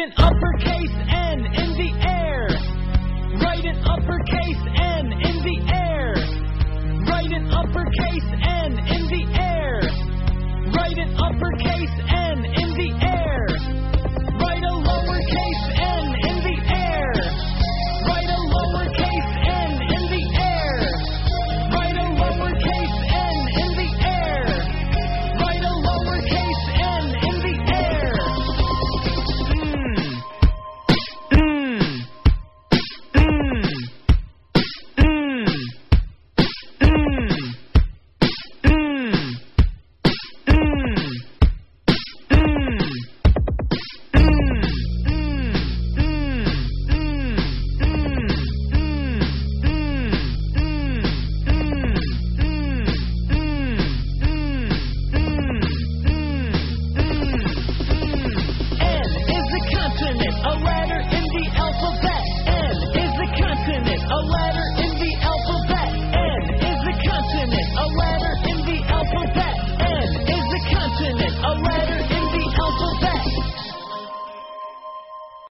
Write an uppercase N in the air. Write an uppercase N in the air. Write an uppercase N in the air. Write an uppercase N in the air.